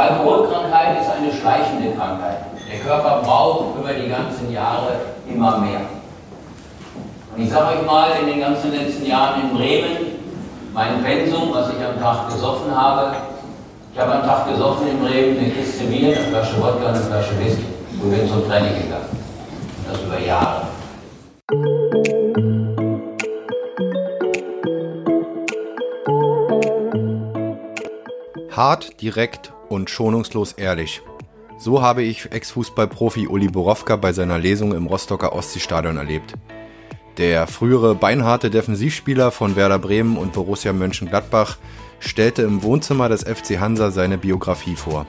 Alkoholkrankheit ist eine schleichende Krankheit. Der Körper braucht über die ganzen Jahre immer mehr. Und ich sage euch mal, in den ganzen letzten Jahren in Bremen, mein Pensum, was ich am Tag gesoffen habe, ich habe am Tag gesoffen in Bremen eine Kiste Bier, eine Flasche Wodka und eine Flasche Whisky und bin zum Training gegangen. Und das über Jahre. Hart, direkt und schonungslos ehrlich. So habe ich Ex-Fußballprofi Uli Borowka bei seiner Lesung im Rostocker Ostseestadion erlebt. Der frühere beinharte Defensivspieler von Werder Bremen und Borussia Mönchengladbach stellte im Wohnzimmer des FC Hansa seine Biografie vor.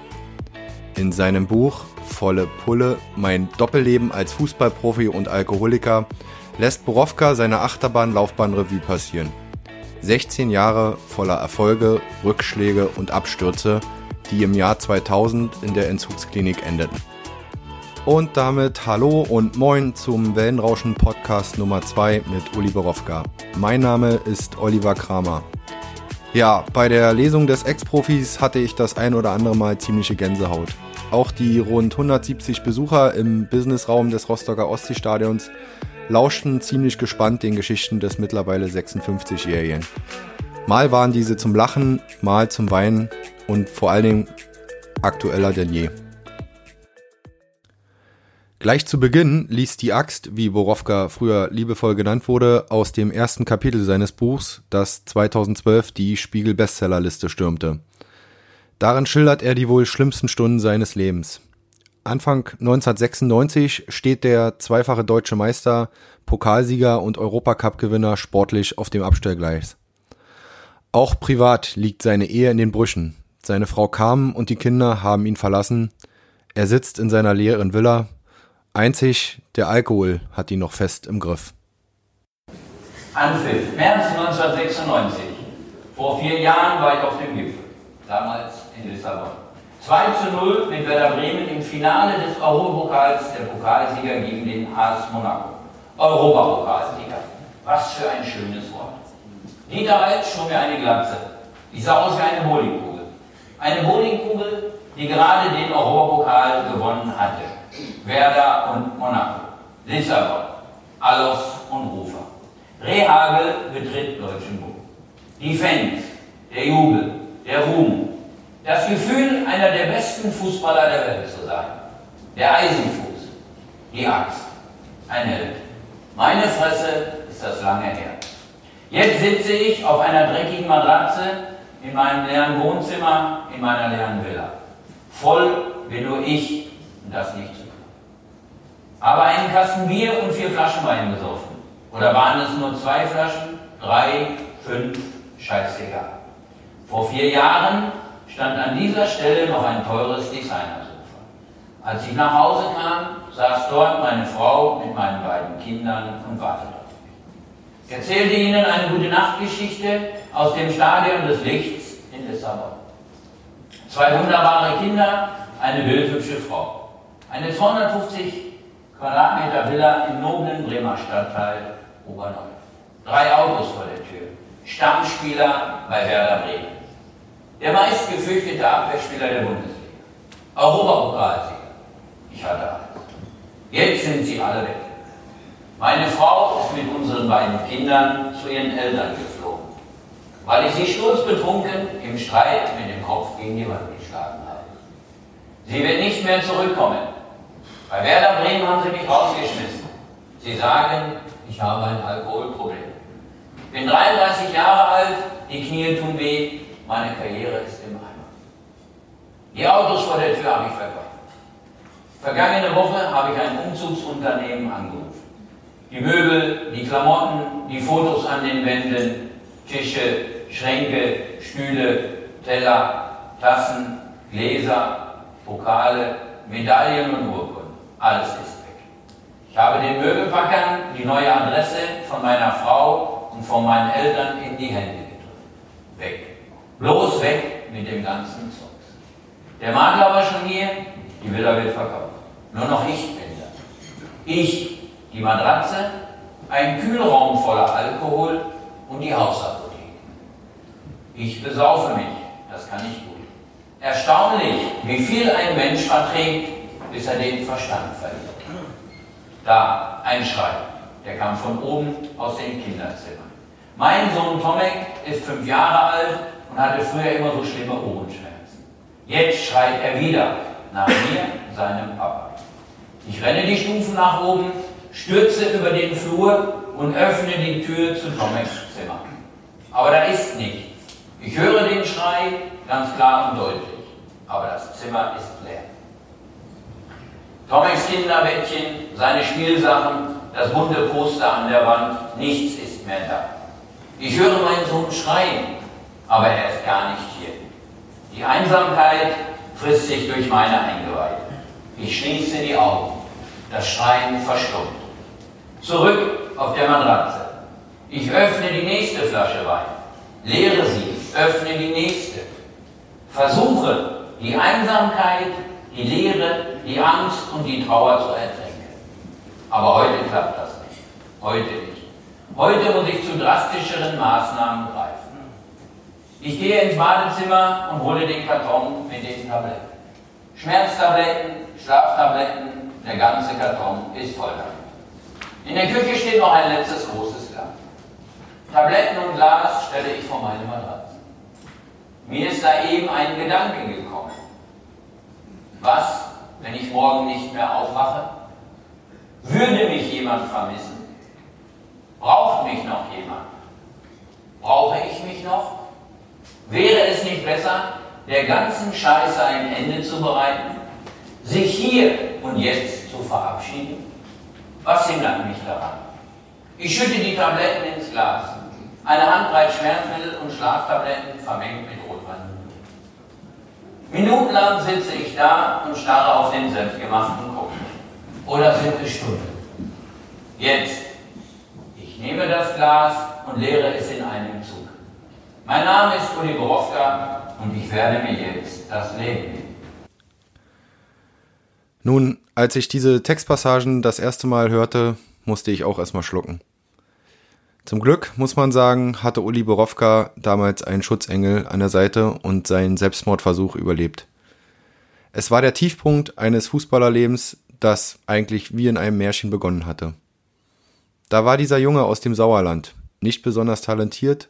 In seinem Buch Volle Pulle, mein Doppelleben als Fußballprofi und Alkoholiker lässt Borowka seine Achterbahnlaufbahnrevue passieren. 16 Jahre voller Erfolge, Rückschläge und Abstürze, die im Jahr 2000 in der Entzugsklinik endeten. Und damit Hallo und Moin zum Wellenrauschen Podcast Nummer 2 mit Uli Borowka. Mein Name ist Oliver Kramer. Ja, bei der Lesung des Ex-Profis hatte ich das ein oder andere Mal ziemliche Gänsehaut. Auch die rund 170 Besucher im Businessraum des Rostocker Ostseestadions lauschten ziemlich gespannt den Geschichten des mittlerweile 56-Jährigen. Mal waren diese zum Lachen, mal zum Weinen und vor allen Dingen aktueller denn je. Gleich zu Beginn ließ die Axt, wie Borowka früher liebevoll genannt wurde, aus dem ersten Kapitel seines Buchs, das 2012 die Spiegel-Bestsellerliste stürmte. Darin schildert er die wohl schlimmsten Stunden seines Lebens. Anfang 1996 steht der zweifache deutsche Meister, Pokalsieger und Europacup-Gewinner sportlich auf dem Abstellgleis. Auch privat liegt seine Ehe in den Brüchen. Seine Frau Carmen und die Kinder haben ihn verlassen. Er sitzt in seiner leeren Villa. Einzig der Alkohol hat ihn noch fest im Griff. Anpfiff, März 1996. Vor vier Jahren war ich auf dem Gipfel. Damals in Lissabon. 2 zu 0 mit Werder Bremen im Finale des Europapokals der Pokalsieger gegen den AS Monaco. Europapokalsieger. Was für ein schönes Wort. Dieter Alt schob mir eine Glatze. Die sah aus wie eine Bowlingkugel. Eine Bowlingkugel, die gerade den Europapokal gewonnen hatte. Werder und Monaco. Lissabon. Alof und Rufer. Rehagel betritt Deutschen Buch. Die Fans, der Jubel, der Ruhm, das Gefühl, einer der besten Fußballer der Welt zu sein. Der Eisenfuß, die Axt, ein Held. Meine Fresse ist das lange her. Jetzt sitze ich auf einer dreckigen Matratze in meinem leeren Wohnzimmer, in meiner leeren Villa. Voll bin nur ich und das nicht zu tun. Aber einen Kasten Bier und vier Flaschen Wein gesoffen. Oder waren es nur zwei Flaschen? Drei, fünf, scheißegal. Vor vier Jahren stand an dieser Stelle noch ein teures Designersofa. Als ich nach Hause kam, saß dort meine Frau mit meinen beiden Kindern und wartete. Ich erzählte ihnen eine gute Nachtgeschichte aus dem Stadion des Lichts in Lissabon. Zwei wunderbare Kinder, eine wildhübsche Frau. Eine 250 Quadratmeter Villa im noblen Bremer Stadtteil Oberneu. Drei Autos vor der Tür. Stammspieler bei Werder Bremen. Der meistgefürchtete Abwehrspieler der Bundesliga. Europapokalsieger. Ich hatte alles. Jetzt sind sie alle weg. Meine Frau ist mit unseren beiden Kindern zu ihren Eltern geflogen, weil ich sie sturzbetrunken im Streit mit dem Kopf gegen die Wand geschlagen habe. Sie wird nicht mehr zurückkommen. Bei Werder Bremen haben sie mich rausgeschmissen. Sie sagen, ich habe ein Alkoholproblem. Bin 33 Jahre alt, die Knie tun weh, meine Karriere ist im Eimer. Die Autos vor der Tür habe ich verkauft. Vergangene Woche habe ich ein Umzugsunternehmen angerufen. Die Möbel, die Klamotten, die Fotos an den Wänden, Tische, Schränke, Stühle, Teller, Tassen, Gläser, Pokale, Medaillen und Urkunden. Alles ist weg. Ich habe den Möbelpackern die neue Adresse von meiner Frau und von meinen Eltern in die Hände gedrückt. Weg. Bloß weg mit dem ganzen Zeugs. Der Makler war schon hier, die Villa wird verkauft. Nur noch ich bin da. Ich, die Matratze, ein Kühlraum voller Alkohol und die Hausapotheke. Ich besaufe mich, das kann ich gut. Erstaunlich, wie viel ein Mensch verträgt, bis er den Verstand verliert. Da, ein Schrei, der kam von oben aus den Kinderzimmern. Mein Sohn Tomek ist fünf Jahre alt und hatte früher immer so schlimme Ohrenschmerzen. Jetzt schreit er wieder nach mir, seinem Papa. Ich renne die Stufen nach oben, stürze über den Flur und öffne die Tür zu Tomeks Zimmer. Aber da ist nichts. Ich höre den Schrei ganz klar und deutlich, aber das Zimmer ist leer. Tomeks Kinderbettchen, seine Spielsachen, das bunte Poster an der Wand, nichts ist mehr da. Ich höre meinen Sohn schreien, aber er ist gar nicht hier. Die Einsamkeit frisst sich durch meine Eingeweide. Ich schließe die Augen. Das Schreien verstummt. Zurück auf der Matratze. Ich öffne die nächste Flasche Wein. Leere sie. Öffne die nächste. Versuche, die Einsamkeit, die Leere, die Angst und die Trauer zu ertränken. Aber heute klappt das nicht. Heute nicht. Heute muss ich zu drastischeren Maßnahmen greifen. Ich gehe ins Badezimmer und hole den Karton mit den Tabletten. Schmerztabletten, Schlaftabletten, der ganze Karton ist voll damit. In der Küche steht noch ein letztes großes Glas. Tabletten und Glas stelle ich vor meine Matratze. Mir ist da eben ein Gedanke gekommen. Was, wenn ich morgen nicht mehr aufwache? Würde mich jemand vermissen? Braucht mich noch jemand? Brauche ich mich noch? Wäre es nicht besser, der ganzen Scheiße ein Ende zu bereiten? Sich hier und jetzt zu verabschieden? Was hindert mich daran? Ich schütte die Tabletten ins Glas. Eine Handbreit Schmerzmittel und Schlaftabletten vermengt mit Rotwein. Minutenlang sitze ich da und starre auf den selbstgemachten Kopf. Oder sind es Stunden? Jetzt. Ich nehme das Glas und leere es in einem Zug. Mein Name ist Uli Borowka und ich werde mir jetzt das Leben nehmen. Nun, als ich diese Textpassagen das erste Mal hörte, musste ich auch erstmal schlucken. Zum Glück, muss man sagen, hatte Uli Borowka damals einen Schutzengel an der Seite und seinen Selbstmordversuch überlebt. Es war der Tiefpunkt eines Fußballerlebens, das eigentlich wie in einem Märchen begonnen hatte. Da war dieser Junge aus dem Sauerland, nicht besonders talentiert,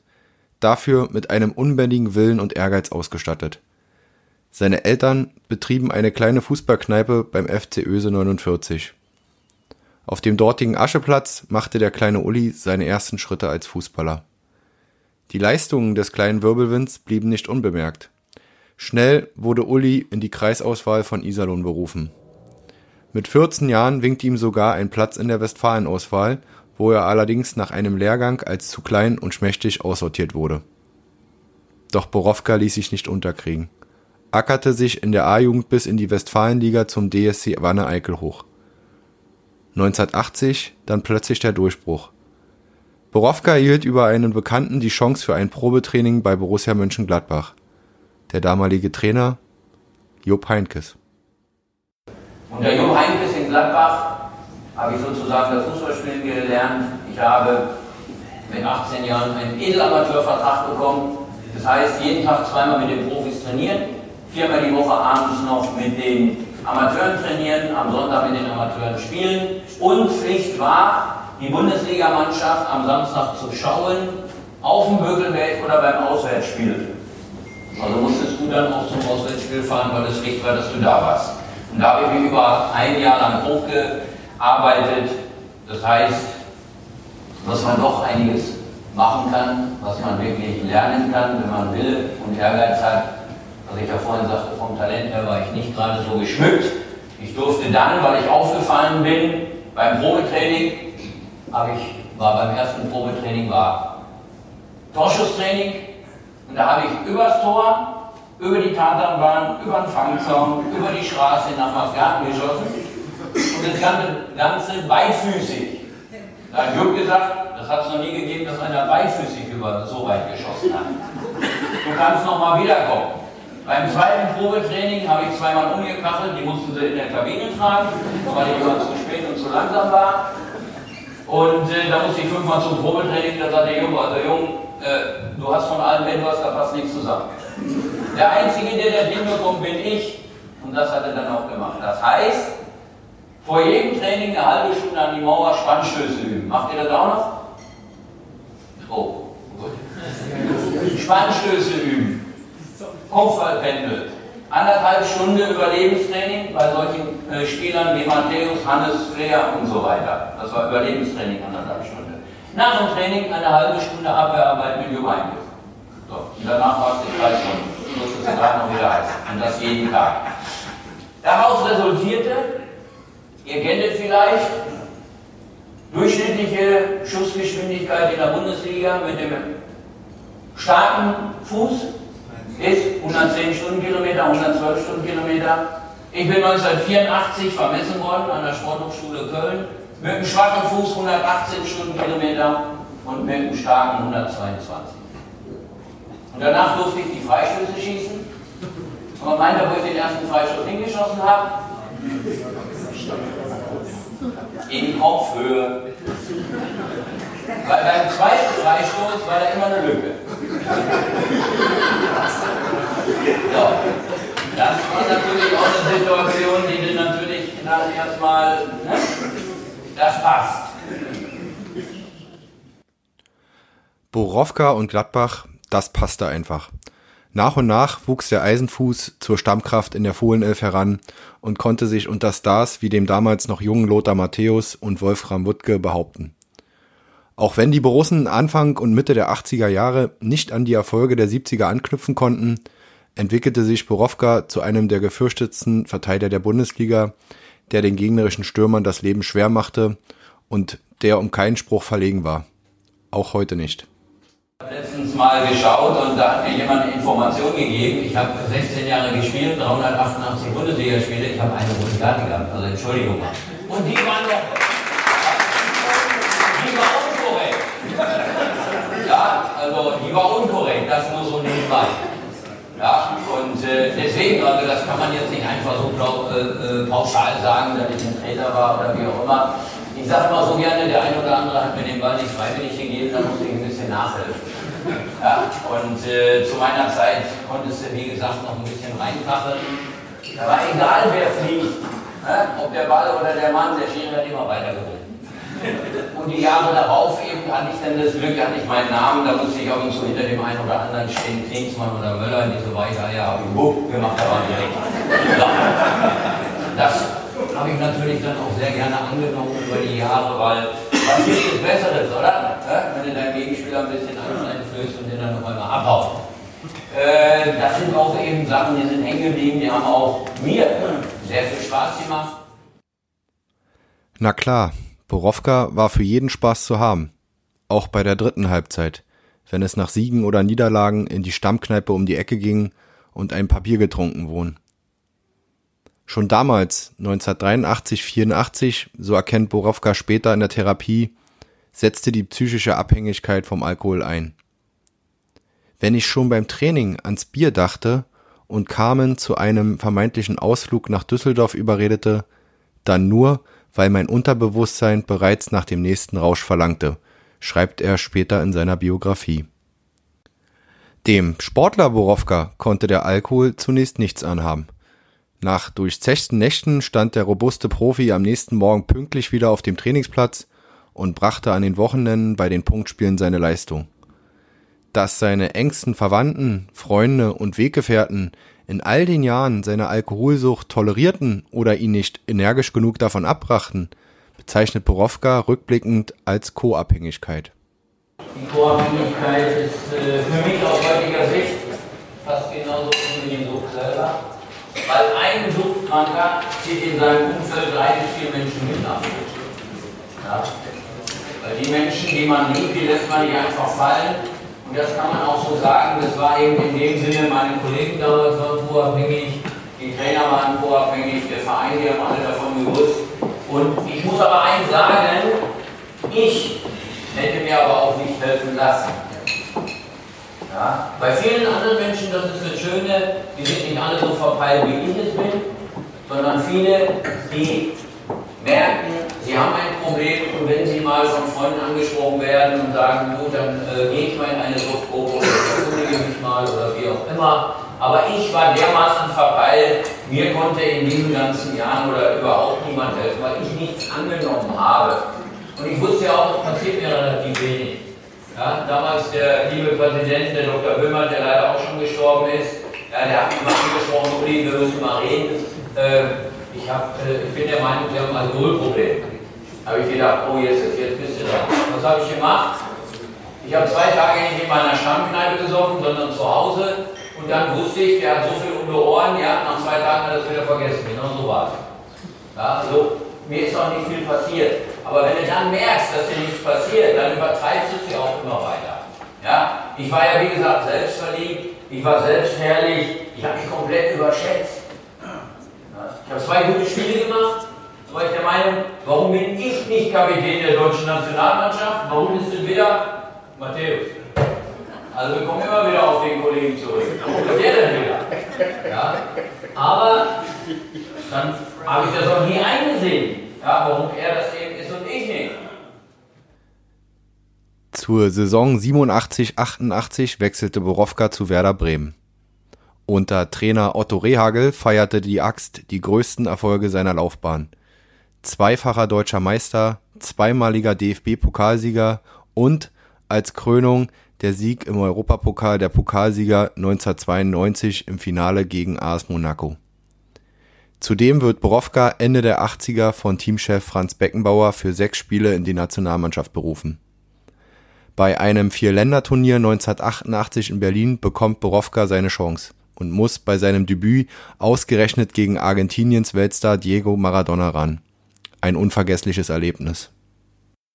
dafür mit einem unbändigen Willen und Ehrgeiz ausgestattet. Seine Eltern betrieben eine kleine Fußballkneipe beim FC Öse 49. Auf dem dortigen Ascheplatz machte der kleine Uli seine ersten Schritte als Fußballer. Die Leistungen des kleinen Wirbelwinds blieben nicht unbemerkt. Schnell wurde Uli in die Kreisauswahl von Iserlohn berufen. Mit 14 Jahren winkte ihm sogar ein Platz in der Westfalenauswahl, wo er allerdings nach einem Lehrgang als zu klein und schmächtig aussortiert wurde. Doch Borowka ließ sich nicht unterkriegen ackerte sich in der A-Jugend bis in die Westfalenliga zum DSC Wanne Eickel hoch. 1980 dann plötzlich der Durchbruch. Borowka erhielt über einen Bekannten die Chance für ein Probetraining bei Borussia Mönchengladbach. Der damalige Trainer Jupp Heinkes. Unter Jupp Heinkes in Gladbach habe ich sozusagen das Fußballspielen gelernt. Ich habe mit 18 Jahren einen Edelamateurvertrag bekommen. Das heißt, jeden Tag zweimal mit den Profis trainieren viermal die Woche abends noch mit den Amateuren trainieren, am Sonntag mit den Amateuren spielen und Pflicht war, die Bundesligamannschaft am Samstag zu schauen, auf dem Bögelwelt oder beim Auswärtsspiel. Also musstest du dann auch zum Auswärtsspiel fahren, weil es Pflicht war, dass du da warst. Und da habe ich mich über ein Jahr lang hochgearbeitet. Das heißt, dass man doch einiges machen kann, was man wirklich lernen kann, wenn man Wille und Ehrgeiz hat was ich ja vorhin sagte, vom Talent her war ich nicht gerade so geschmückt. Ich durfte dann, weil ich aufgefallen bin, beim Probetraining, ich, war beim ersten Probetraining war Torschusstraining und da habe ich übers Tor, über die Tatanbahn, über den Fangzaun, über die Straße nach Masgarten geschossen und das Ganze, Ganze beidfüßig. Da hat Jupp gesagt, das hat es noch nie gegeben, dass einer beidfüßig über so weit geschossen hat. Du kannst noch mal wiederkommen. Beim zweiten Probetraining habe ich zweimal umgekachelt, die mussten sie in der Kabine tragen, weil ich immer zu spät und zu langsam war. Und äh, da musste ich fünfmal zum Probetraining, da sagte der Junge, also Jung, äh, du hast von allem etwas, da passt nichts zusammen. Der Einzige, der das hinbekommt, bin ich. Und das hat er dann auch gemacht. Das heißt, vor jedem Training eine halbe Stunde an die Mauer Spannstöße üben. Macht ihr das auch noch? Oh, gut. Spannstöße üben. Kopfballpendel. Anderthalb Stunden Überlebenstraining bei solchen äh, Spielern wie Matthäus, Hannes, Flair und so weiter. Das war Überlebenstraining, anderthalb Stunden. Nach dem Training eine halbe Stunde Abwehrarbeit mit Jugendgriff. So, und danach war es die drei Stunden. So ist es gerade noch wieder heiß. Und das jeden Tag. Daraus resultierte, ihr kennt es vielleicht, durchschnittliche Schussgeschwindigkeit in der Bundesliga mit dem starken Fuß ist 110 Stundenkilometer, 112 Stundenkilometer. Ich bin 1984 vermessen worden an der Sporthochschule Köln mit einem schwachen Fuß 118 Stundenkilometer und mit einem starken 122. Und danach durfte ich die Freistöße schießen. Und man meinte, wo ich den ersten Freistoß hingeschossen habe, in Kopfhöhe. Weil beim zweiten Freistoß war da immer eine Lücke. So. Das war natürlich auch eine Situation, die du natürlich dann erstmal, ne? das passt. Borowka und Gladbach, das passte einfach. Nach und nach wuchs der Eisenfuß zur Stammkraft in der Fohlenelf heran und konnte sich unter Stars wie dem damals noch jungen Lothar Matthäus und Wolfram Wuttke behaupten. Auch wenn die Borussen Anfang und Mitte der 80er Jahre nicht an die Erfolge der 70er anknüpfen konnten, entwickelte sich Borowka zu einem der gefürchtetsten Verteidiger der Bundesliga, der den gegnerischen Stürmern das Leben schwer machte und der um keinen Spruch verlegen war. Auch heute nicht. Ich habe letztens mal geschaut und da hat mir jemand eine Information gegeben. Ich habe 16 Jahre gespielt, 388 Bundesligaspiele. Ich habe eine rote Karte gehabt, also Entschuldigung. Und die waren doch. Die war unkorrekt. Ja, also die war unkorrekt, das nur so nebenbei. Ja, und äh, deswegen, also das kann man jetzt nicht einfach so äh, äh, pauschal sagen, dass ich ein Trainer war oder wie auch immer. Ich sage mal so gerne, der eine oder andere hat mir den Ball nicht freiwillig gegeben, da muss ich ein bisschen nachhelfen. Ja, und äh, zu meiner Zeit konntest du, wie gesagt, noch ein bisschen reinkacheln. Da war egal, wer fliegt. Ne? Ob der Ball oder der Mann, der Schiri hat immer weitergeholt. Und die Jahre darauf eben hatte ich dann das Glück, hatte ich meinen Namen, da musste ich auch so hinter dem einen oder anderen stehen, Klingsmann oder Möller, die so weiter, ja, habe ich wupp gemacht, da war direkt. Das habe ich natürlich dann auch sehr gerne angenommen über die Jahre, weil was gibt es Besseres, oder? Wenn du deinem Gegenspieler ein bisschen Angst einflößt und den dann noch einmal abhaut. Äh, das sind auch eben Sachen, die sind hängen geblieben, die haben auch mir sehr viel Spaß gemacht. Na klar, Borowka war für jeden Spaß zu haben. Auch bei der dritten Halbzeit, wenn es nach Siegen oder Niederlagen in die Stammkneipe um die Ecke ging und ein Papier getrunken wurden. Schon damals, 1983, 84, so erkennt Borowka später in der Therapie, setzte die psychische Abhängigkeit vom Alkohol ein. Wenn ich schon beim Training ans Bier dachte und Carmen zu einem vermeintlichen Ausflug nach Düsseldorf überredete, dann nur, weil mein Unterbewusstsein bereits nach dem nächsten Rausch verlangte, schreibt er später in seiner Biografie. Dem Sportler Borowka konnte der Alkohol zunächst nichts anhaben – nach durchzechten Nächten stand der robuste Profi am nächsten Morgen pünktlich wieder auf dem Trainingsplatz und brachte an den Wochenenden bei den Punktspielen seine Leistung. Dass seine engsten Verwandten, Freunde und Weggefährten in all den Jahren seine Alkoholsucht tolerierten oder ihn nicht energisch genug davon abbrachten, bezeichnet Borowka rückblickend als Co-Abhängigkeit. Die Co-Abhängigkeit ist äh, für mich aus heutiger Sicht fast genauso wie die Sucht selber. Weil ein Suchtkranker zieht in seinem Umfeld drei bis vier Menschen mit nach. Ja? Weil die Menschen, die man liebt, die lässt man nicht einfach fallen. Und das kann man auch so sagen. Das war eben in dem Sinne, meine Kollegen damals waren co-abhängig, die Trainer waren co-abhängig, der Verein, die haben alle davon gewusst. Und ich muss aber eins sagen, ich hätte mir aber auch nicht helfen lassen. Ja? Bei vielen anderen Menschen, das ist das Schöne, die sind nicht alle so verpeilt, wie ich es bin, sondern viele, die merken, sie haben ein Problem und wenn sie mal von Freunden angesprochen werden und sagen, gut, dann äh, gehe ich mal in eine Subgruppe oder erkundige mich mal oder wie auch immer. Aber ich war dermaßen verpeilt, mir konnte in diesen ganzen Jahren oder überhaupt niemand helfen, weil ich nichts angenommen habe. Und ich wusste ja auch, es passiert mir relativ wenig. Ja, damals der liebe Präsident, der Dr. Böhmer, der leider auch schon gestorben ist, ja, der hat mich mal angesprochen, Uli, wir müssen mal reden. Äh, ich, hab, äh, ich bin der Meinung, wir haben ein Alkoholproblem. Habe ich gedacht, oh, jetzt, jetzt bist du dran. Was habe ich gemacht? Ich habe zwei Tage nicht in meiner Stammkneipe gesoffen, sondern zu Hause. Und dann wusste ich, der hat so viel um die Ohren, ja, nach zwei Tagen hat er es wieder vergessen. Genau so war es. Ja, also, mir ist auch nicht viel passiert. Aber wenn du dann merkst, dass dir nichts passiert, dann übertreibst du es ja auch immer weiter. Ja? Ich war ja wie gesagt selbstverliebt, ich war selbstherrlich, ich habe mich komplett überschätzt. Ich habe zwei gute Spiele gemacht, so war ich der Meinung, warum bin ich nicht Kapitän der deutschen Nationalmannschaft? Warum ist es wieder Matthäus? Also wir kommen immer wieder auf den Kollegen zurück. Warum ist der denn wieder? Ja? Aber dann habe ich das auch nie eingesehen, ja, warum er das eben ist und ich nicht. Zur Saison 87-88 wechselte Borowka zu Werder Bremen. Unter Trainer Otto Rehagel feierte die Axt die größten Erfolge seiner Laufbahn. Zweifacher deutscher Meister, zweimaliger DFB-Pokalsieger und als Krönung der Sieg im Europapokal der Pokalsieger 1992 im Finale gegen AS Monaco. Zudem wird Borowka Ende der 80er von Teamchef Franz Beckenbauer für sechs Spiele in die Nationalmannschaft berufen. Bei einem Vierländerturnier 1988 in Berlin bekommt Borowka seine Chance und muss bei seinem Debüt ausgerechnet gegen Argentiniens Weltstar Diego Maradona ran. Ein unvergessliches Erlebnis.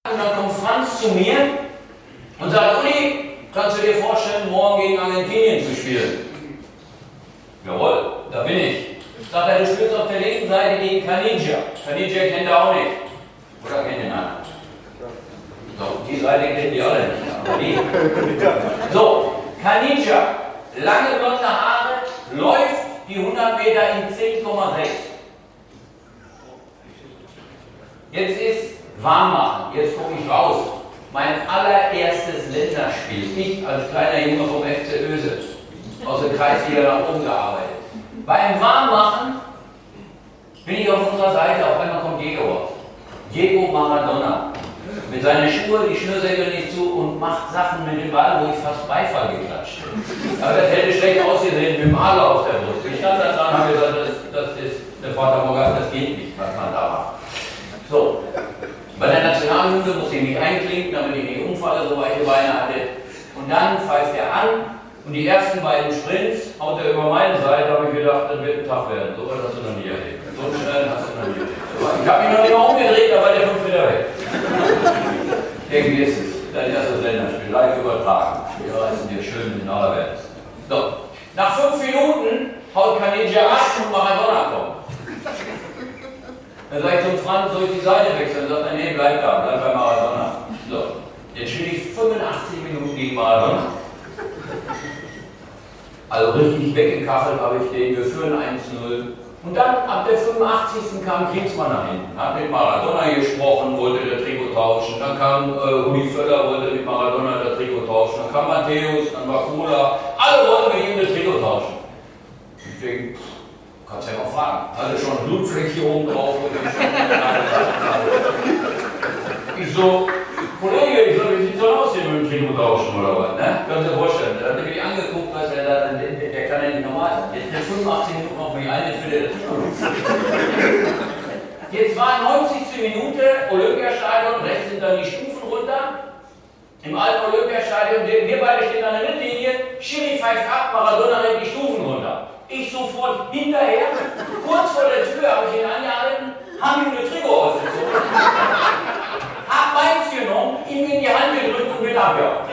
Und dann kommt Franz zu mir und sagt, Uli, kannst du dir vorstellen, morgen gegen Argentinien zu spielen? Jawohl, da bin ich. Sagt er, du spielst auf der linken Seite gegen Caniggia. Caniggia kennt er auch nicht. Oder kennt ihn einer? So, die Seite kennen die alle nicht, aber die. So, Caniggia, lange blonde Haare, läuft die 100 Meter in 10,6. Jetzt ist warm machen, jetzt gucke ich raus. Mein allererstes Länderspiel, ich als kleiner Junge vom FC Öse, aus der Kreisliga nach oben gearbeitet. Beim Warmmachen bin ich auf unserer Seite, auf einmal kommt Diego. Diego Maradona. Mit seinen Schuhe, die Schnürsenkel nicht zu und macht Sachen mit dem Ball, wo ich fast Beifall geklatscht. Aber das hätte schlecht ausgesehen mit dem Adler auf der Brust. Ich stand da dran und habe gesagt, das, das ist der Vater Morgan, das geht nicht, was man da macht. So, bei der Nationalhymne musste ich mich einklinken, damit ich nicht umfalle, so weiche Beine hatte. Und dann pfeift er an und die ersten beiden Sprints haut er über meine Seite, habe ich gedacht, das wird ein Tag werden. So was hast du noch nie erlebt. So schnell hast du noch nie erlebt. Ich habe mich noch nicht mal umgedreht, da war der fünf Meter weg. Irgendwie ist es dein erstes Länderspiel, live übertragen. Wir reißen dir schön in aller Welt. So, nach fünf Minuten haut Caniggia ab und Maradona kommt. Dann sage ich zum Franz, soll ich die Seite wechseln? Dann sagt er, nee, bleib da, bleib bei Maradona. So, jetzt spiele ich 85 Minuten gegen Maradona. Also richtig weggekachelt habe ich den, wir führen 1-0. Und dann ab der 85. kam Kriegsmann nach hinten, hat mit Maradona gesprochen, wollte der Trikot tauschen. Dann kam äh, Rudi Völler, wollte mit Maradona der Trikot tauschen. Dann kam Matthäus, dann war Cola. Alle wollten mit ihm das Trikot tauschen. Ich denke, kannst ja mal fragen. Hier oben drauf. ich so, Kollege, ich so, wie sieht so aus hier mit dem Trikot tauschen oder was? Ne? Sie sich vorstellen. Dann hat er mich angeguckt, was er da, der, der kann ja nicht normal. Jetzt der 85 Minuten auf mich ein, jetzt will er das Jetzt war 90. Minute Olympiastadion, rechts sind dann die Stufen runter. Im alten Olympiastadion, wir beide stehen an der Mittellinie, Schiri pfeift ab, Maradona rennt die Stufen runter. Ich sofort hinterher, kurz vor der Tür habe ich ihn angehalten, habe ihm eine Trikot ausgezogen, habe meins genommen, ihm in die Hand gedrückt und bin abgehauen.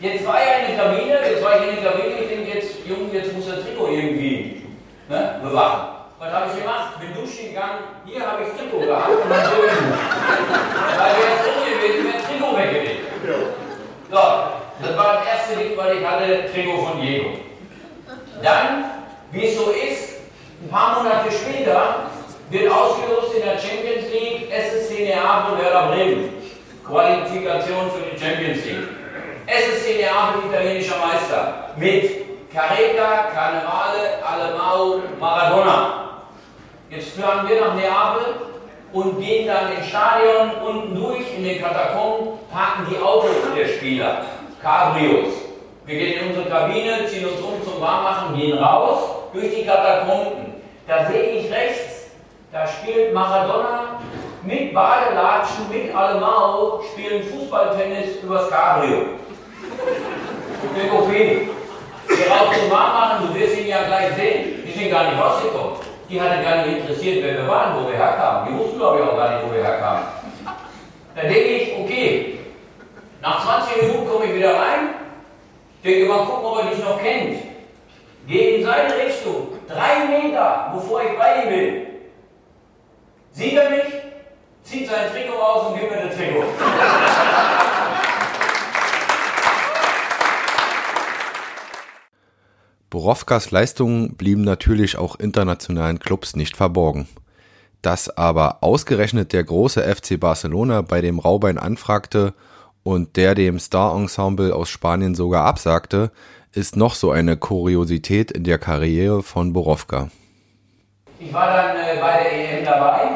Jetzt war er in der Kabine, jetzt war ich in der Kabine, ich denke jetzt, Junge, jetzt muss der Trikot irgendwie ne, bewachen. Was habe ich gemacht? Bin duschen gegangen, hier habe ich Trikot gehabt und dann so. Weil wäre es drin gewesen, wäre das Trikot weg gewesen. So, das war das erste Ding, weil ich hatte Trikot von Diego. Dann, wie es so ist, ein paar Monate später wird ausgelost in der Champions League SSC Neapel Werder Bremen. Qualifikation für die Champions League. SSC Neapel, italienischer Meister, mit Careta, Carnevale, Alemao, Maradona. Jetzt fahren wir nach Neapel und gehen dann ins Stadion unten durch, in den Katakomben, parken die Autos der Spieler, Cabrios. Wir gehen in unsere Kabine, ziehen uns um zum Warmmachen, gehen raus durch die Katakomben. Da sehe ich rechts, da spielt Maradona mit Badelatschen, mit Alemao, spielen Fußballtennis übers Cabrio. Mit OP. Geh raus zum Warmmachen, du wirst ihn ja gleich sehen. Die sind gar nicht rausgekommen. Die hatten gar nicht interessiert, wer wir waren, wo wir herkamen. Die wussten, glaube ich, auch gar nicht, wo wir herkamen. Da denke ich, okay, nach 20 Minuten komme ich wieder rein, denke mal gucken, ob er dich noch kennt. Gehe in seine Richtung, drei Meter, bevor ich bei ihm bin. Sieht er mich, zieht sein Trikot aus und gibt mir das Trikot. Borowkas Leistungen blieben natürlich auch internationalen Clubs nicht verborgen. Dass aber ausgerechnet der große FC Barcelona bei dem Raubein anfragte und der dem Star-Ensemble aus Spanien sogar absagte, ist noch so eine Kuriosität in der Karriere von Borowka. Ich war dann äh, bei der EM dabei,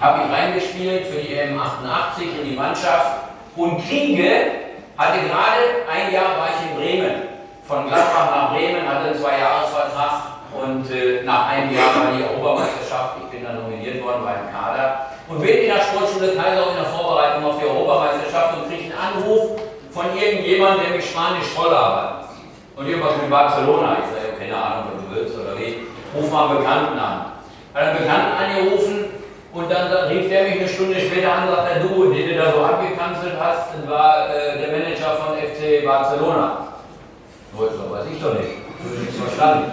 habe ich reingespielt für die EM 88 in die Mannschaft und Kriege hatte gerade ein Jahr war ich in Bremen von Gladbach nach Bremen, hatte einen Zweijahresvertrag und äh, nach einem Jahr war die Europameisterschaft. Ich bin dann nominiert worden beim Kader und bin in der Sportschule Kaiser in der Vorbereitung auf die Europameisterschaft und kriege einen Anruf von irgendjemandem, der mich Spanisch voll hat. Und irgendwas mit Barcelona. Ich sage, keine Ahnung, was du willst oder wie. Ruf mal einen Bekannten an. Hat einen Bekannten angerufen und dann rief der mich eine Stunde später an und sagte, du, den du da so abgekanzelt hast, war äh, der Manager von FC Barcelona. Wollte weiß ich doch nicht. Ich habe nichts verstanden.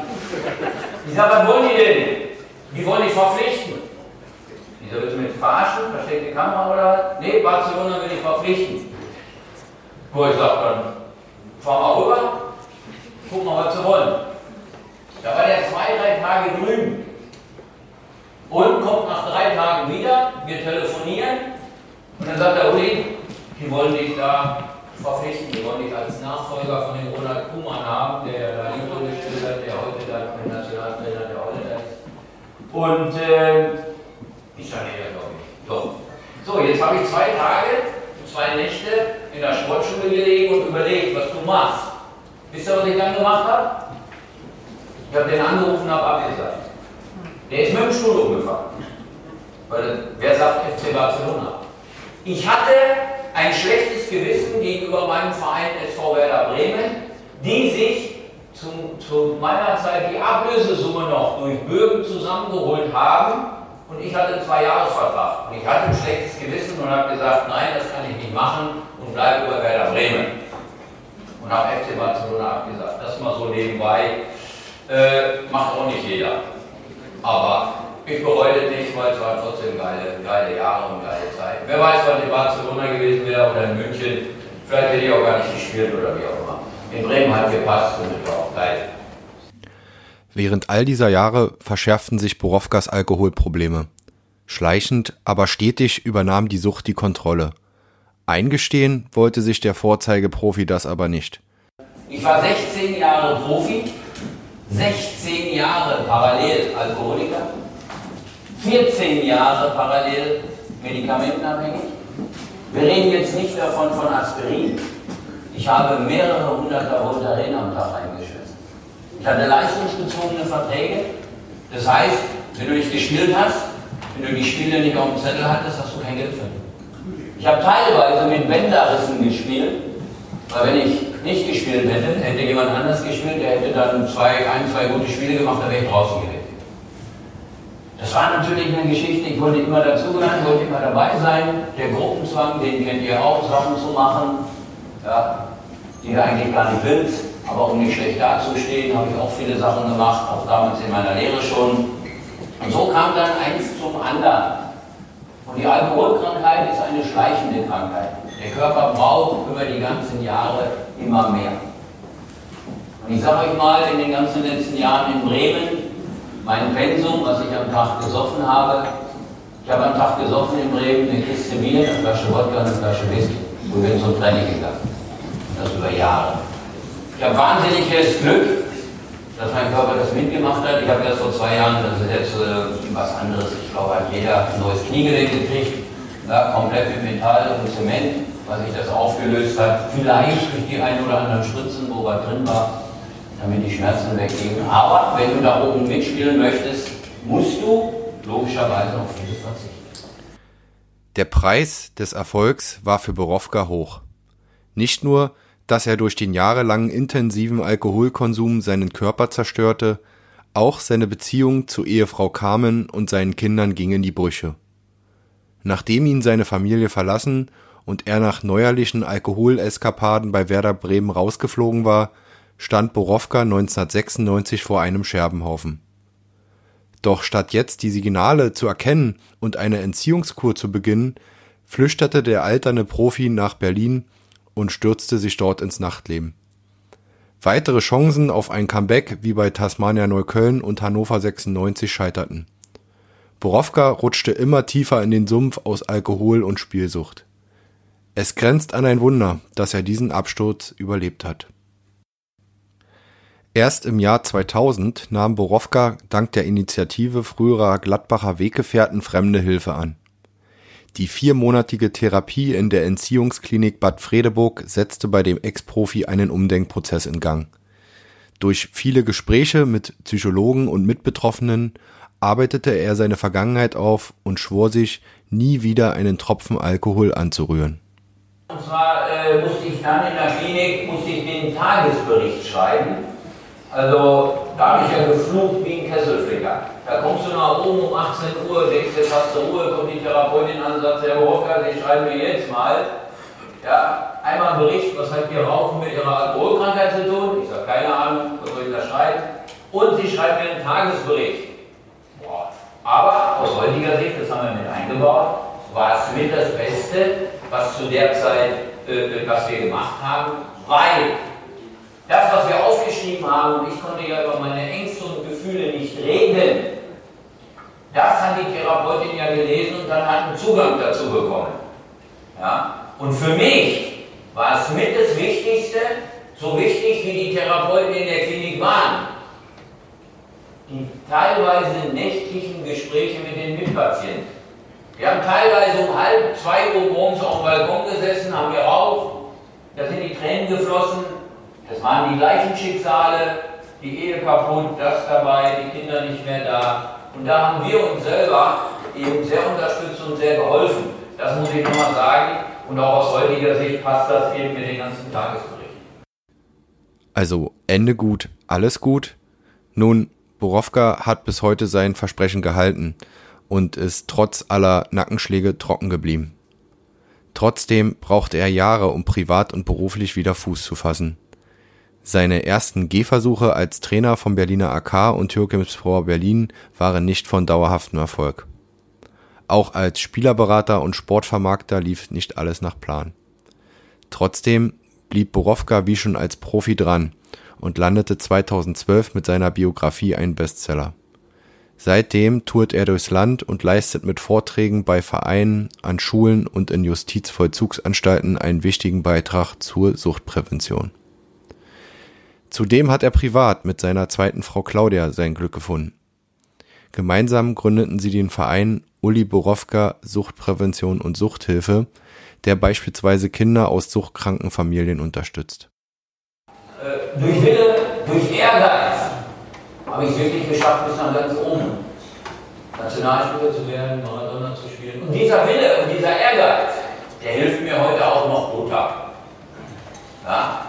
Ich sage, was wollen die denn? Die wollen dich verpflichten. Die verarschen, versteckte Kamera oder? Nee, Barcelona will ich verpflichten. Wo ich sage, dann fahr mal rüber, guck mal, was sie wollen. Da war der zwei, drei Tage drüben. Und kommt nach drei Tagen wieder, wir telefonieren und dann sagt der Uli, die wollen dich da verpflichten. Wir wollen dich als Nachfolger von dem Ronald Kuhmann haben, der da Liebe gespielt hat, der heute da Nationaltrainer der Holländer ist. Und äh, ich sage, ja, Doch. So, jetzt habe ich zwei Tage, zwei Nächte in der Sportschule gelegen und überlegt, was du machst. Wisst ihr, was ich dann gemacht habe? Ich habe den angerufen und habe abgesagt. Der ist mit dem Stuhl umgefahren. Weil, wer sagt FC Barcelona? Ich hatte ein schlechtes Gewissen gegenüber meinem Verein SV Werder Bremen, die sich zum, zu meiner Zeit die Ablösesumme noch durch Bürgen zusammengeholt haben und ich hatte einen Zwei-Jahres-Vertrag. Und ich hatte ein schlechtes Gewissen und habe gesagt, nein, das kann ich nicht machen und bleibe über Werder Bremen. Und habe FC Barcelona abgesagt. Das mal so nebenbei. Äh, macht auch nicht jeder. Aber ich bereue nicht, weil es waren trotzdem geile, geile Jahre und geile Zeit. Wer weiß, was in Barcelona gewesen wäre oder in München. Vielleicht hätte ich auch gar nicht gespielt oder wie auch immer. In Bremen hat gepasst und das war auch geil. Während all dieser Jahre verschärften sich Borowkas Alkoholprobleme. Schleichend, aber stetig übernahm die Sucht die Kontrolle. Eingestehen wollte sich der Vorzeigeprofi das aber nicht. Ich war 16 Jahre Profi, 16 Jahre parallel Alkoholiker 14 Jahre parallel medikamentenabhängig. Wir reden jetzt nicht davon von Aspirin. Ich habe mehrere hunderter Voltaren am Tag eingeschmissen. Ich hatte leistungsbezogene Verträge. Das heißt, wenn du nicht gespielt hast, wenn du die Spiele nicht auf dem Zettel hattest, hast du kein Geld verdient. Ich habe teilweise mit Bänderrissen gespielt, weil wenn ich nicht gespielt hätte, hätte jemand anders gespielt, der hätte dann zwei, ein, zwei gute Spiele gemacht, dann wäre ich draußen gewesen. Das war natürlich eine Geschichte, ich wollte immer dazugehören, wollte immer dabei sein. Der Gruppenzwang, den kennt ihr auch, Sachen zu machen, ja, die du eigentlich gar nicht willst. Aber um nicht schlecht dazustehen, habe ich auch viele Sachen gemacht, auch damals in meiner Lehre schon. Und so kam dann eins zum anderen. Und die Alkoholkrankheit ist eine schleichende Krankheit. Der Körper braucht über die ganzen Jahre immer mehr. Und ich sage euch mal, in den ganzen letzten Jahren in Bremen mein Pensum, was ich am Tag gesoffen habe, Ich habe einen Tag gesoffen in Bremen, eine Kiste Bier, eine Flasche Wodka und eine Flasche Whisky. Und bin zum Training gegangen. Das über Jahre. Ich habe wahnsinniges Glück, dass mein Körper das mitgemacht hat. Ich habe das vor zwei Jahren, das ist jetzt äh, was anderes. Ich glaube, hat jeder ein neues Kniegelenk gekriegt, ja, komplett mit Metall und Zement, weil sich das aufgelöst hat. Vielleicht durch die ein oder anderen Spritzen, wo was drin war, damit die Schmerzen weggehen. Aber wenn du da oben mitspielen möchtest, musst du logischerweise auf vieles verzichten. Der Preis des Erfolgs war für Borowka hoch. Nicht nur, dass er durch den jahrelangen intensiven Alkoholkonsum seinen Körper zerstörte, auch seine Beziehung zu Ehefrau Carmen und seinen Kindern ging in die Brüche. Nachdem ihn seine Familie verlassen und er nach neuerlichen Alkoholeskapaden bei Werder Bremen rausgeflogen war, stand Borowka 1996 vor einem Scherbenhaufen. Doch statt jetzt die Signale zu erkennen und eine Entziehungskur zu beginnen, flüchtete der alterne Profi nach Berlin und stürzte sich dort ins Nachtleben. Weitere Chancen auf ein Comeback wie bei Tasmania Neukölln und Hannover 96 scheiterten. Borowka rutschte immer tiefer in den Sumpf aus Alkohol und Spielsucht. Es grenzt an ein Wunder, dass er diesen Absturz überlebt hat. Erst im Jahr 2000 nahm Borowka dank der Initiative früherer Gladbacher Weggefährten Fremde Hilfe an. Die viermonatige Therapie in der Entziehungsklinik Bad Fredeburg setzte bei dem Ex-Profi einen Umdenkprozess in Gang. Durch viele Gespräche mit Psychologen und Mitbetroffenen arbeitete er seine Vergangenheit auf und schwor sich, nie wieder einen Tropfen Alkohol anzurühren. Und zwar äh, musste ich dann in der Klinik musste ich den Tagesbericht schreiben also da habe ich ja geflucht wie ein Kesselflicker. Da kommst du nach oben um 18 Uhr, denkst jetzt hast du Ruhe, kommt die Therapeutin an und sagt, Herr Hoffka, Sie schreiben mir jetzt mal ja, einmal einen Bericht, was hat Ihr Rauchen mit Ihrer Alkoholkrankheit zu tun? Ich sage, keine Ahnung, was soll ich da schreiben? Und Sie schreiben mir einen Tagesbericht. Boah. Aber aus heutiger Sicht, das haben wir mit eingebaut, war es mit das Beste, was zu der Zeit, äh, was wir gemacht haben, weil das, was wir aufgeschrieben haben, und ich konnte ja über meine Ängste und Gefühle nicht reden, das hat die Therapeutin ja gelesen und dann hat einen Zugang dazu bekommen. Ja? Und für mich war es mit das Wichtigste, so wichtig wie die Therapeuten in der Klinik waren, die teilweise nächtlichen Gespräche mit den Mitpatienten. Wir haben teilweise um halb, zwei Uhr morgens auf dem Balkon gesessen, haben geraucht, da sind die Tränen geflossen, es waren die gleichen Schicksale, die Ehe kaputt, das dabei, die Kinder nicht mehr da. Und da haben wir uns selber eben sehr unterstützt und sehr geholfen. Das muss ich nochmal sagen. Und auch aus heutiger Sicht passt das eben mit den ganzen Tagesberichten. Also Ende gut, alles gut. Nun, Borowka hat bis heute sein Versprechen gehalten und ist trotz aller Nackenschläge trocken geblieben. Trotzdem brauchte er Jahre, um privat und beruflich wieder Fuß zu fassen. Seine ersten Gehversuche als Trainer vom Berliner AK und Türkimspor Berlin waren nicht von dauerhaftem Erfolg. Auch als Spielerberater und Sportvermarkter lief nicht alles nach Plan. Trotzdem blieb Borowka wie schon als Profi dran und landete 2012 mit seiner Biografie ein Bestseller. Seitdem tourt er durchs Land und leistet mit Vorträgen bei Vereinen, an Schulen und in Justizvollzugsanstalten einen wichtigen Beitrag zur Suchtprävention Zudem hat er privat mit seiner zweiten Frau Claudia sein Glück gefunden. Gemeinsam gründeten sie den Verein Uli Borowka Suchtprävention und Suchthilfe, der beispielsweise Kinder aus suchtkranken Familien unterstützt. Äh, durch Wille, durch Ehrgeiz habe ich es wirklich geschafft, bis nach ganz oben Nationalspieler zu werden, Maradona zu spielen. Und dieser Wille und dieser Ehrgeiz, der hilft mir heute auch noch brutal. Ja?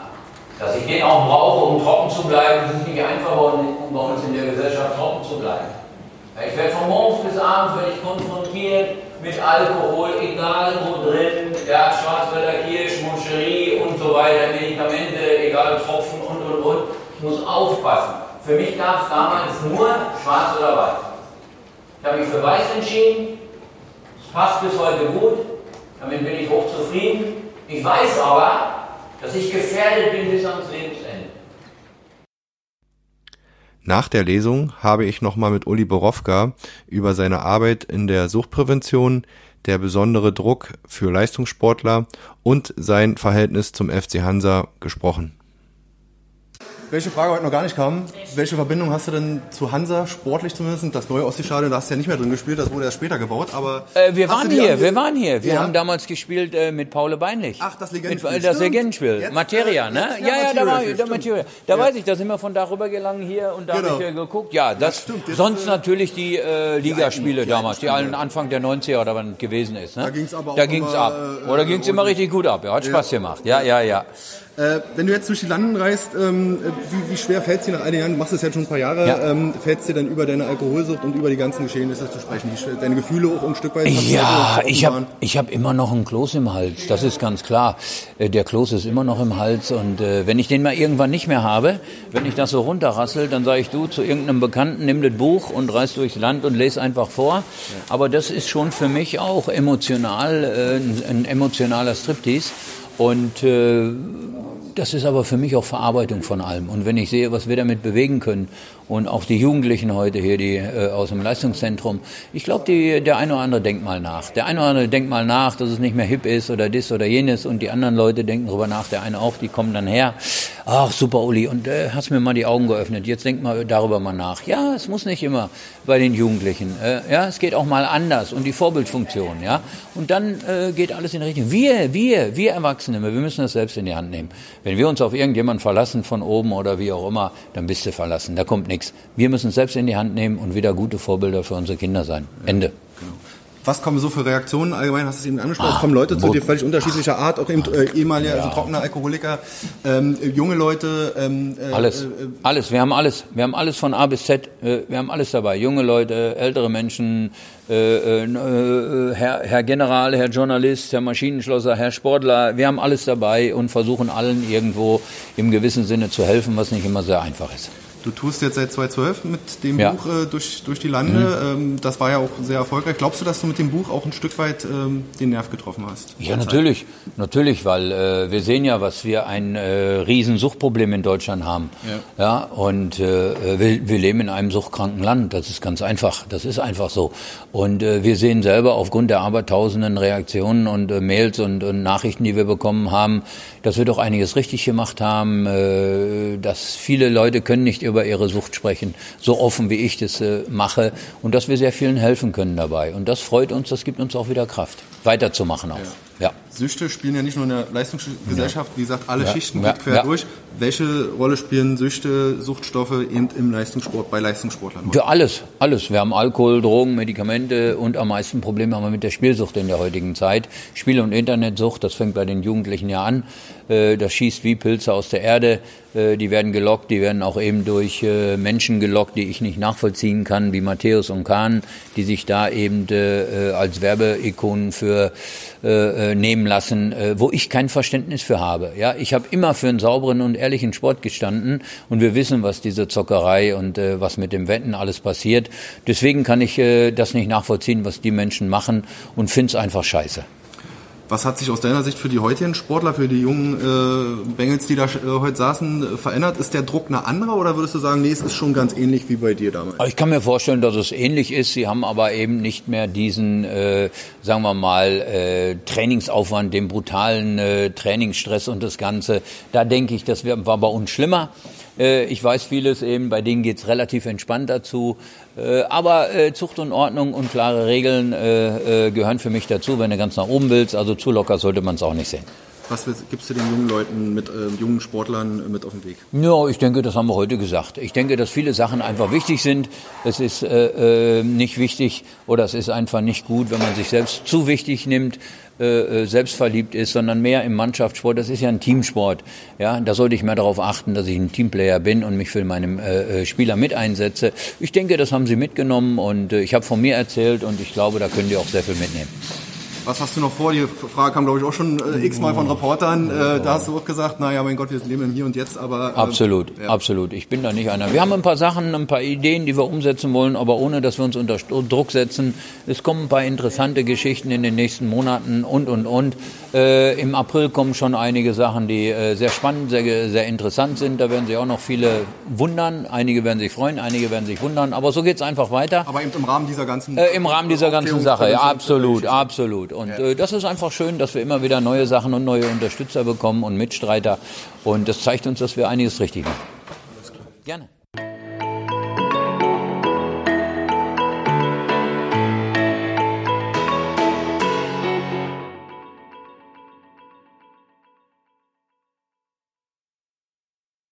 Dass ich den auch brauche, um trocken zu bleiben, das ist nicht einfach, um bei uns in der Gesellschaft trocken zu bleiben. Ich werde von morgens bis abends werde ich konfrontiert mit Alkohol, egal wo drin, ja, Schwarzwälder Kirsch, Moncherie und so weiter, Medikamente, egal Tropfen und und und. Ich muss aufpassen. Für mich gab es damals nur schwarz oder weiß. Ich habe mich für weiß entschieden. Es passt bis heute gut. Damit bin ich hochzufrieden. Ich weiß aber, dass ich gefährdet bin bis ans Lebensende. Nach der Lesung habe ich nochmal mit Uli Borowka über seine Arbeit in der Suchtprävention, der besondere Druck für Leistungssportler und sein Verhältnis zum FC Hansa gesprochen welche Frage heute noch gar nicht kam. Welche Verbindung hast du denn zu Hansa, sportlich zumindest? Das neue Ostseestadion, da hast du ja nicht mehr drin gespielt, das wurde erst später gebaut, aber... Äh, wir waren hier, wir waren hier. Wir ja? haben damals gespielt äh, mit Paul Beinlich. Ach, das Legendenspiel. Mit, das Legendenspiel. Jetzt, Materia, äh, ne? ja, ja, ja, da war der Materia. Da ja. weiß ich, da sind wir von darüber gelangen hier und da genau. habe ich geguckt. Ja, das, stimmt. Jetzt, sonst äh, natürlich die äh, Ligaspiele damals, die allen Anfang der 90er oder wann gewesen ist. Ne? Da ging es aber auch Da ging es ab. Äh, oder ging es immer richtig gut ab. Ja, hat Spaß gemacht. Ja, ja, ja. Äh, wenn du jetzt durch die Landen reist, ähm, wie, wie, schwer fällt es dir nach einigen Jahren, du machst es jetzt schon ein paar Jahre, ja. ähm, fällt es dir dann über deine Alkoholsucht und über die ganzen Geschehnisse zu sprechen? Die, deine Gefühle auch ein Stück weit? Ja, ich habe ich hab immer noch einen Kloß im Hals, das ist ganz klar. Äh, der Kloß ist immer noch im Hals und äh, wenn ich den mal irgendwann nicht mehr habe, wenn ich das so runterrassel, dann sage ich du zu irgendeinem Bekannten, nimm das Buch und reist durchs Land und lese einfach vor. Ja. Aber das ist schon für mich auch emotional, äh, ein, ein emotionaler Striptease. Und äh, das ist aber für mich auch Verarbeitung von allem. Und wenn ich sehe, was wir damit bewegen können und auch die Jugendlichen heute hier, die äh, aus dem Leistungszentrum, ich glaube, der eine oder andere denkt mal nach. Der eine oder andere denkt mal nach, dass es nicht mehr hip ist oder dies oder jenes und die anderen Leute denken darüber nach. Der eine auch, die kommen dann her. Ach, super, Uli, und äh, hast mir mal die Augen geöffnet. Jetzt denk mal darüber mal nach. Ja, es muss nicht immer bei den Jugendlichen. Äh, ja, es geht auch mal anders und die Vorbildfunktion, ja. Und dann äh, geht alles in Richtung. Wir, wir, wir Erwachsene, wir müssen das selbst in die Hand nehmen. Wenn wir uns auf irgendjemanden verlassen von oben oder wie auch immer, dann bist du verlassen. Da kommt nichts. Wir müssen es selbst in die Hand nehmen und wieder gute Vorbilder für unsere Kinder sein. Ende. Was kommen so für Reaktionen allgemein? Hast du es eben angesprochen? Ah, es kommen Leute zu dir völlig unterschiedlicher Art, auch eben äh, ehemalige, ja. also trockene Alkoholiker, ähm, junge Leute. Ähm, äh, alles, äh, alles. Wir haben alles. Wir haben alles von A bis Z. Äh, wir haben alles dabei. Junge Leute, ältere Menschen, äh, äh, Herr, Herr General, Herr Journalist, Herr Maschinenschlosser, Herr Sportler. Wir haben alles dabei und versuchen allen irgendwo im gewissen Sinne zu helfen, was nicht immer sehr einfach ist. Du tust jetzt seit 2012 mit dem ja. Buch äh, durch, durch die Lande. Mhm. Ähm, das war ja auch sehr erfolgreich. Glaubst du, dass du mit dem Buch auch ein Stück weit ähm, den Nerv getroffen hast? Ja, natürlich. Natürlich, weil äh, wir sehen ja, was wir ein äh, Riesensuchtproblem in Deutschland haben. Ja. ja und äh, wir, wir leben in einem suchtkranken Land. Das ist ganz einfach. Das ist einfach so. Und äh, wir sehen selber aufgrund der abertausenden Reaktionen und äh, Mails und, und Nachrichten, die wir bekommen haben, dass wir doch einiges richtig gemacht haben, äh, dass viele Leute können nicht über ihre Sucht sprechen, so offen wie ich das äh, mache und dass wir sehr vielen helfen können dabei. Und das freut uns, das gibt uns auch wieder Kraft, weiterzumachen auch. Ja. Ja. Süchte spielen ja nicht nur in der Leistungsgesellschaft, wie gesagt, alle ja. Schichten ja. quer durch. Welche Rolle spielen Süchte, Suchtstoffe eben im Leistungssport, bei Leistungssportlern? Ja, alles, alles. Wir haben Alkohol, Drogen, Medikamente und am meisten Probleme haben wir mit der Spielsucht in der heutigen Zeit. Spiel- und Internetsucht, das fängt bei den Jugendlichen ja an. Äh, das schießt wie Pilze aus der Erde. Äh, die werden gelockt, die werden auch eben durch äh, Menschen gelockt, die ich nicht nachvollziehen kann, wie Matthäus und Kahn, die sich da eben als Werbeikonen für nehmen lassen, wo ich kein Verständnis für habe. Ja, ich habe immer für einen sauberen und ehrlichen Sport gestanden und wir wissen, was diese Zockerei und was mit dem Wetten alles passiert. Deswegen kann ich das nicht nachvollziehen, was die Menschen machen und finde es einfach scheiße. Was hat sich aus deiner Sicht für die heutigen Sportler, für die jungen äh, Bengels, die da äh, heute saßen, äh, verändert? Ist der Druck eine andere oder würdest du sagen, nee, es ist schon ganz ähnlich wie bei dir damals? Ich kann mir vorstellen, dass es ähnlich ist. Sie haben aber eben nicht mehr diesen, äh, sagen wir mal, äh, Trainingsaufwand, den brutalen äh, Trainingsstress und das Ganze. Da denke ich, das war bei uns schlimmer. Äh, ich weiß vieles eben, bei denen geht's relativ entspannt dazu. Äh, aber äh, Zucht und Ordnung und klare Regeln gehören für mich dazu, wenn du ganz nach oben willst. Also zu locker sollte man es auch nicht sehen. Was gibst du den jungen Leuten, mit äh, jungen Sportlern mit auf den Weg? Ja, ich denke, das haben wir heute gesagt. Ich denke, dass viele Sachen einfach wichtig sind. Es ist äh, nicht wichtig oder es ist einfach nicht gut, wenn man sich selbst zu wichtig nimmt. Äh, äh, selbstverliebt ist, sondern mehr im Mannschaftssport. Das ist ja ein Teamsport. Ja, da sollte ich mehr darauf achten, dass ich ein Teamplayer bin und mich für meinen äh, äh, Spieler mit einsetze. Ich denke, das haben sie mitgenommen und äh, ich habe von mir erzählt und ich glaube, da können die auch sehr viel mitnehmen. Was hast du noch vor? Die Frage kam, glaube ich, auch schon äh, x-mal von Reportern. Äh, da hast du auch gesagt, naja, mein Gott, wir leben im Hier und Jetzt, aber... Äh, absolut, ja. absolut. Ich bin da nicht einer. Wir haben ein paar Sachen, ein paar Ideen, die wir umsetzen wollen, aber ohne, dass wir uns unter Druck setzen. Es kommen ein paar interessante Geschichten in den nächsten Monaten und, und, und. Äh, Im April kommen schon einige Sachen, die äh, sehr spannend, sehr, sehr interessant sind. Da werden sich auch noch viele wundern. Einige werden sich freuen, einige werden sich wundern. Aber so geht es einfach weiter. Aber eben im Rahmen dieser ganzen äh, Im Rahmen dieser ganzen Sache, ja, absolut, absolut. Und ja. äh, das ist einfach schön, dass wir immer wieder neue Sachen und neue Unterstützer bekommen und Mitstreiter. Und das zeigt uns, dass wir einiges richtig machen. Gerne.